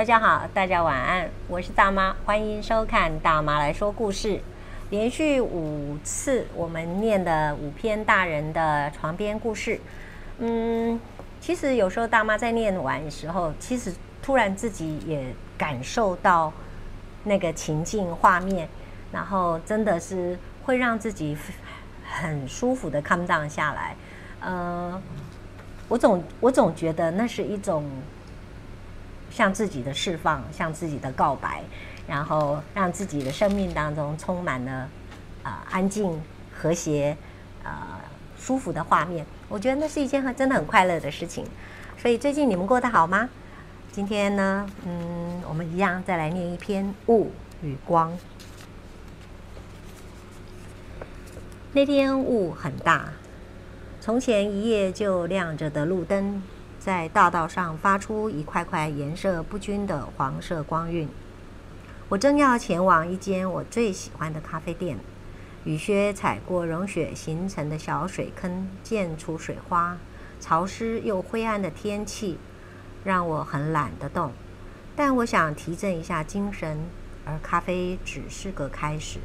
大家好，大家晚安，我是大妈，欢迎收看大妈来说故事。连续五次我们念的五篇大人的床边故事，嗯，其实有时候大妈在念完的时候，其实突然自己也感受到那个情境画面，然后真的是会让自己很舒服的 calm down 下来。呃，我总我总觉得那是一种。向自己的释放，向自己的告白，然后让自己的生命当中充满了啊、呃、安静、和谐、呃、舒服的画面。我觉得那是一件很真的很快乐的事情。所以最近你们过得好吗？今天呢，嗯，我们一样再来念一篇《雾与光》。那天雾很大，从前一夜就亮着的路灯。在大道上发出一块块颜色不均的黄色光晕。我正要前往一间我最喜欢的咖啡店，雨靴踩过融雪形成的小水坑，溅出水花。潮湿又灰暗的天气让我很懒得动，但我想提振一下精神，而咖啡只是个开始。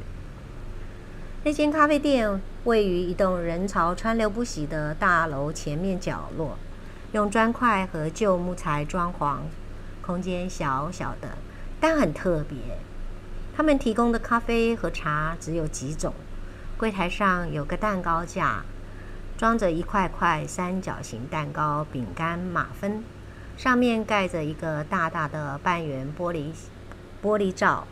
那间咖啡店位于一栋人潮川流不息的大楼前面角落。用砖块和旧木材装潢，空间小小的，但很特别。他们提供的咖啡和茶只有几种。柜台上有个蛋糕架，装着一块块三角形蛋糕、饼干、马芬，上面盖着一个大大的半圆玻璃玻璃罩。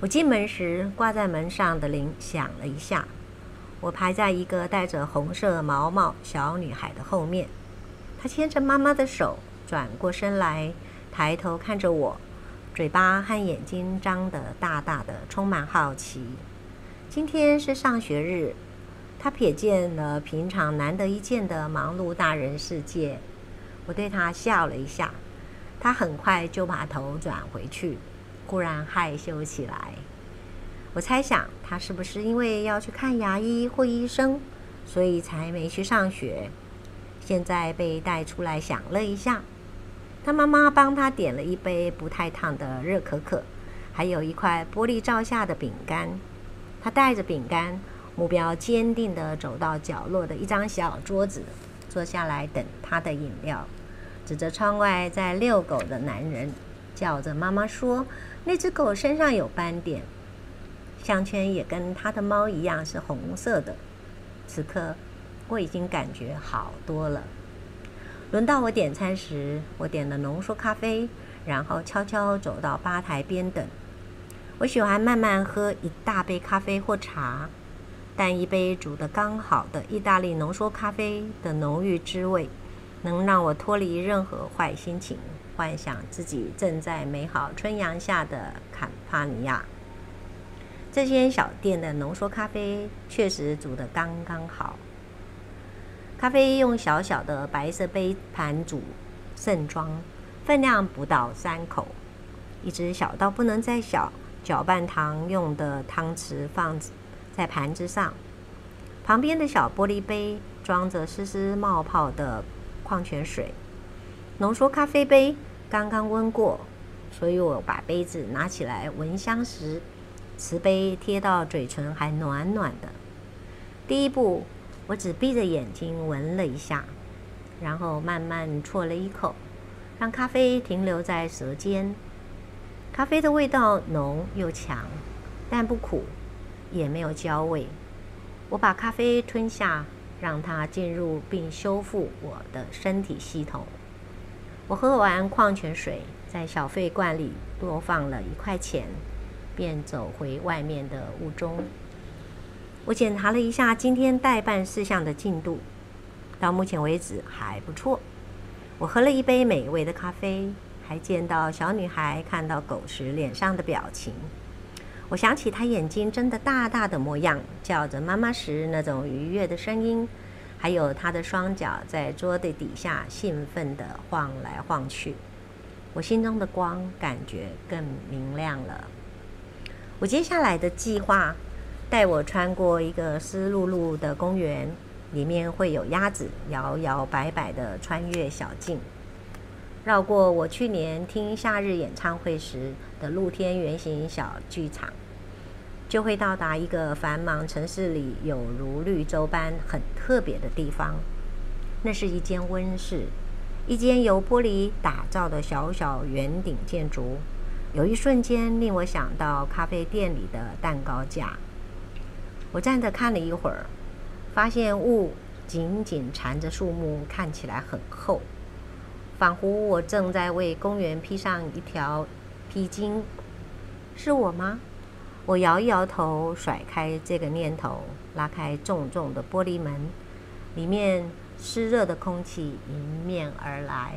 我进门时，挂在门上的铃响了一下。我排在一个戴着红色毛毛小女孩的后面。他牵着妈妈的手，转过身来，抬头看着我，嘴巴和眼睛张得大大的，充满好奇。今天是上学日，他瞥见了平常难得一见的忙碌大人世界。我对他笑了一下，他很快就把头转回去，忽然害羞起来。我猜想，他是不是因为要去看牙医或医生，所以才没去上学？现在被带出来，想了一下，他妈妈帮他点了一杯不太烫的热可可，还有一块玻璃罩下的饼干。他带着饼干，目标坚定地走到角落的一张小桌子，坐下来等他的饮料，指着窗外在遛狗的男人，叫着妈妈说：“那只狗身上有斑点，项圈也跟他的猫一样是红色的。”此刻。我已经感觉好多了。轮到我点餐时，我点了浓缩咖啡，然后悄悄走到吧台边等。我喜欢慢慢喝一大杯咖啡或茶，但一杯煮得刚好的意大利浓缩咖啡的浓郁滋味，能让我脱离任何坏心情，幻想自己正在美好春阳下的坎帕尼亚。这间小店的浓缩咖啡确实煮得刚刚好。咖啡用小小的白色杯盘煮，盛装，分量不到三口。一只小到不能再小、搅拌糖用的汤匙放在盘子上，旁边的小玻璃杯装着丝丝冒泡的矿泉水。浓缩咖啡杯刚刚温过，所以我把杯子拿起来闻香时，瓷杯贴到嘴唇还暖暖的。第一步。我只闭着眼睛闻了一下，然后慢慢啜了一口，让咖啡停留在舌尖。咖啡的味道浓又强，但不苦，也没有焦味。我把咖啡吞下，让它进入并修复我的身体系统。我喝完矿泉水，在小废罐里多放了一块钱，便走回外面的雾中。我检查了一下今天待办事项的进度，到目前为止还不错。我喝了一杯美味的咖啡，还见到小女孩看到狗时脸上的表情。我想起她眼睛睁得大大的模样，叫着妈妈时那种愉悦的声音，还有她的双脚在桌子底下兴奋地晃来晃去。我心中的光感觉更明亮了。我接下来的计划。带我穿过一个湿漉漉的公园，里面会有鸭子摇摇摆摆地穿越小径。绕过我去年听夏日演唱会时的露天圆形小剧场，就会到达一个繁忙城市里有如绿洲般很特别的地方。那是一间温室，一间由玻璃打造的小小圆顶建筑。有一瞬间令我想到咖啡店里的蛋糕架。我站着看了一会儿，发现雾紧紧缠着树木，看起来很厚，仿佛我正在为公园披上一条披巾。是我吗？我摇一摇头，甩开这个念头，拉开重重的玻璃门，里面。湿热的空气迎面而来，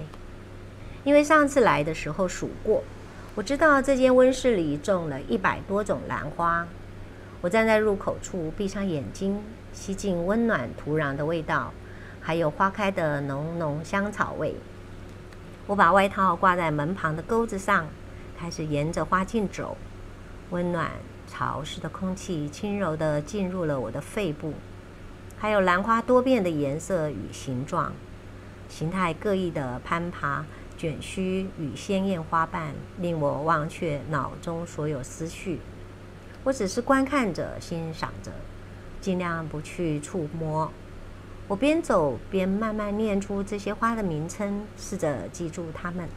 因为上次来的时候数过，我知道这间温室里种了一百多种兰花。我站在入口处，闭上眼睛，吸进温暖土壤的味道，还有花开的浓浓香草味。我把外套挂在门旁的钩子上，开始沿着花径走。温暖潮湿的空气轻柔地进入了我的肺部。还有兰花多变的颜色与形状，形态各异的攀爬卷须与鲜艳花瓣，令我忘却脑中所有思绪。我只是观看着，欣赏着，尽量不去触摸。我边走边慢慢念出这些花的名称，试着记住它们：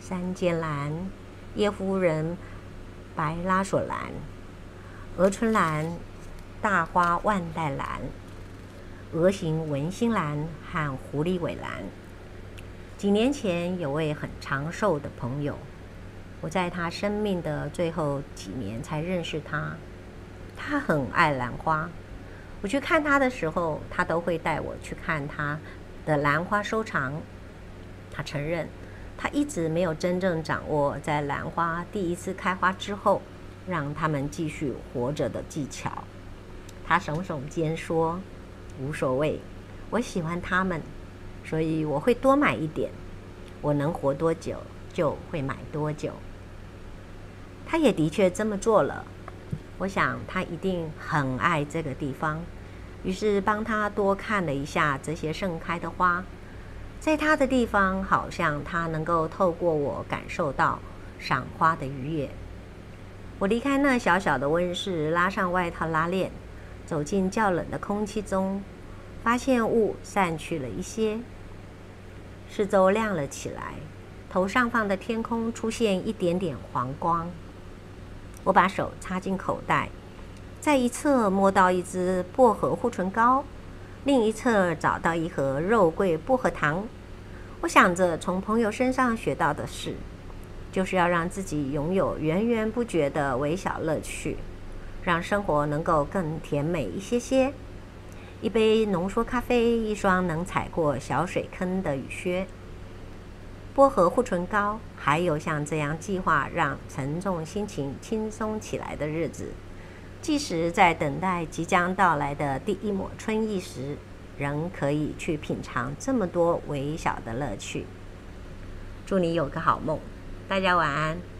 山间兰、叶夫人、白拉索兰、鹅春兰。大花万代兰、鹅形文心兰和狐狸尾兰。几年前，有位很长寿的朋友，我在他生命的最后几年才认识他。他很爱兰花，我去看他的时候，他都会带我去看他的兰花收藏。他承认，他一直没有真正掌握在兰花第一次开花之后，让他们继续活着的技巧。他耸耸肩说：“无所谓，我喜欢它们，所以我会多买一点。我能活多久，就会买多久。”他也的确这么做了。我想他一定很爱这个地方，于是帮他多看了一下这些盛开的花。在他的地方，好像他能够透过我感受到赏花的愉悦。我离开那小小的温室，拉上外套拉链。走进较冷的空气中，发现雾散去了一些，四周亮了起来，头上方的天空出现一点点黄光。我把手插进口袋，在一侧摸到一支薄荷护唇膏，另一侧找到一盒肉桂薄荷糖。我想着从朋友身上学到的事，就是要让自己拥有源源不绝的微小乐趣。让生活能够更甜美一些些。一杯浓缩咖啡，一双能踩过小水坑的雨靴，薄荷护唇膏，还有像这样计划让沉重心情轻松起来的日子。即使在等待即将到来的第一抹春意时，仍可以去品尝这么多微小的乐趣。祝你有个好梦，大家晚安。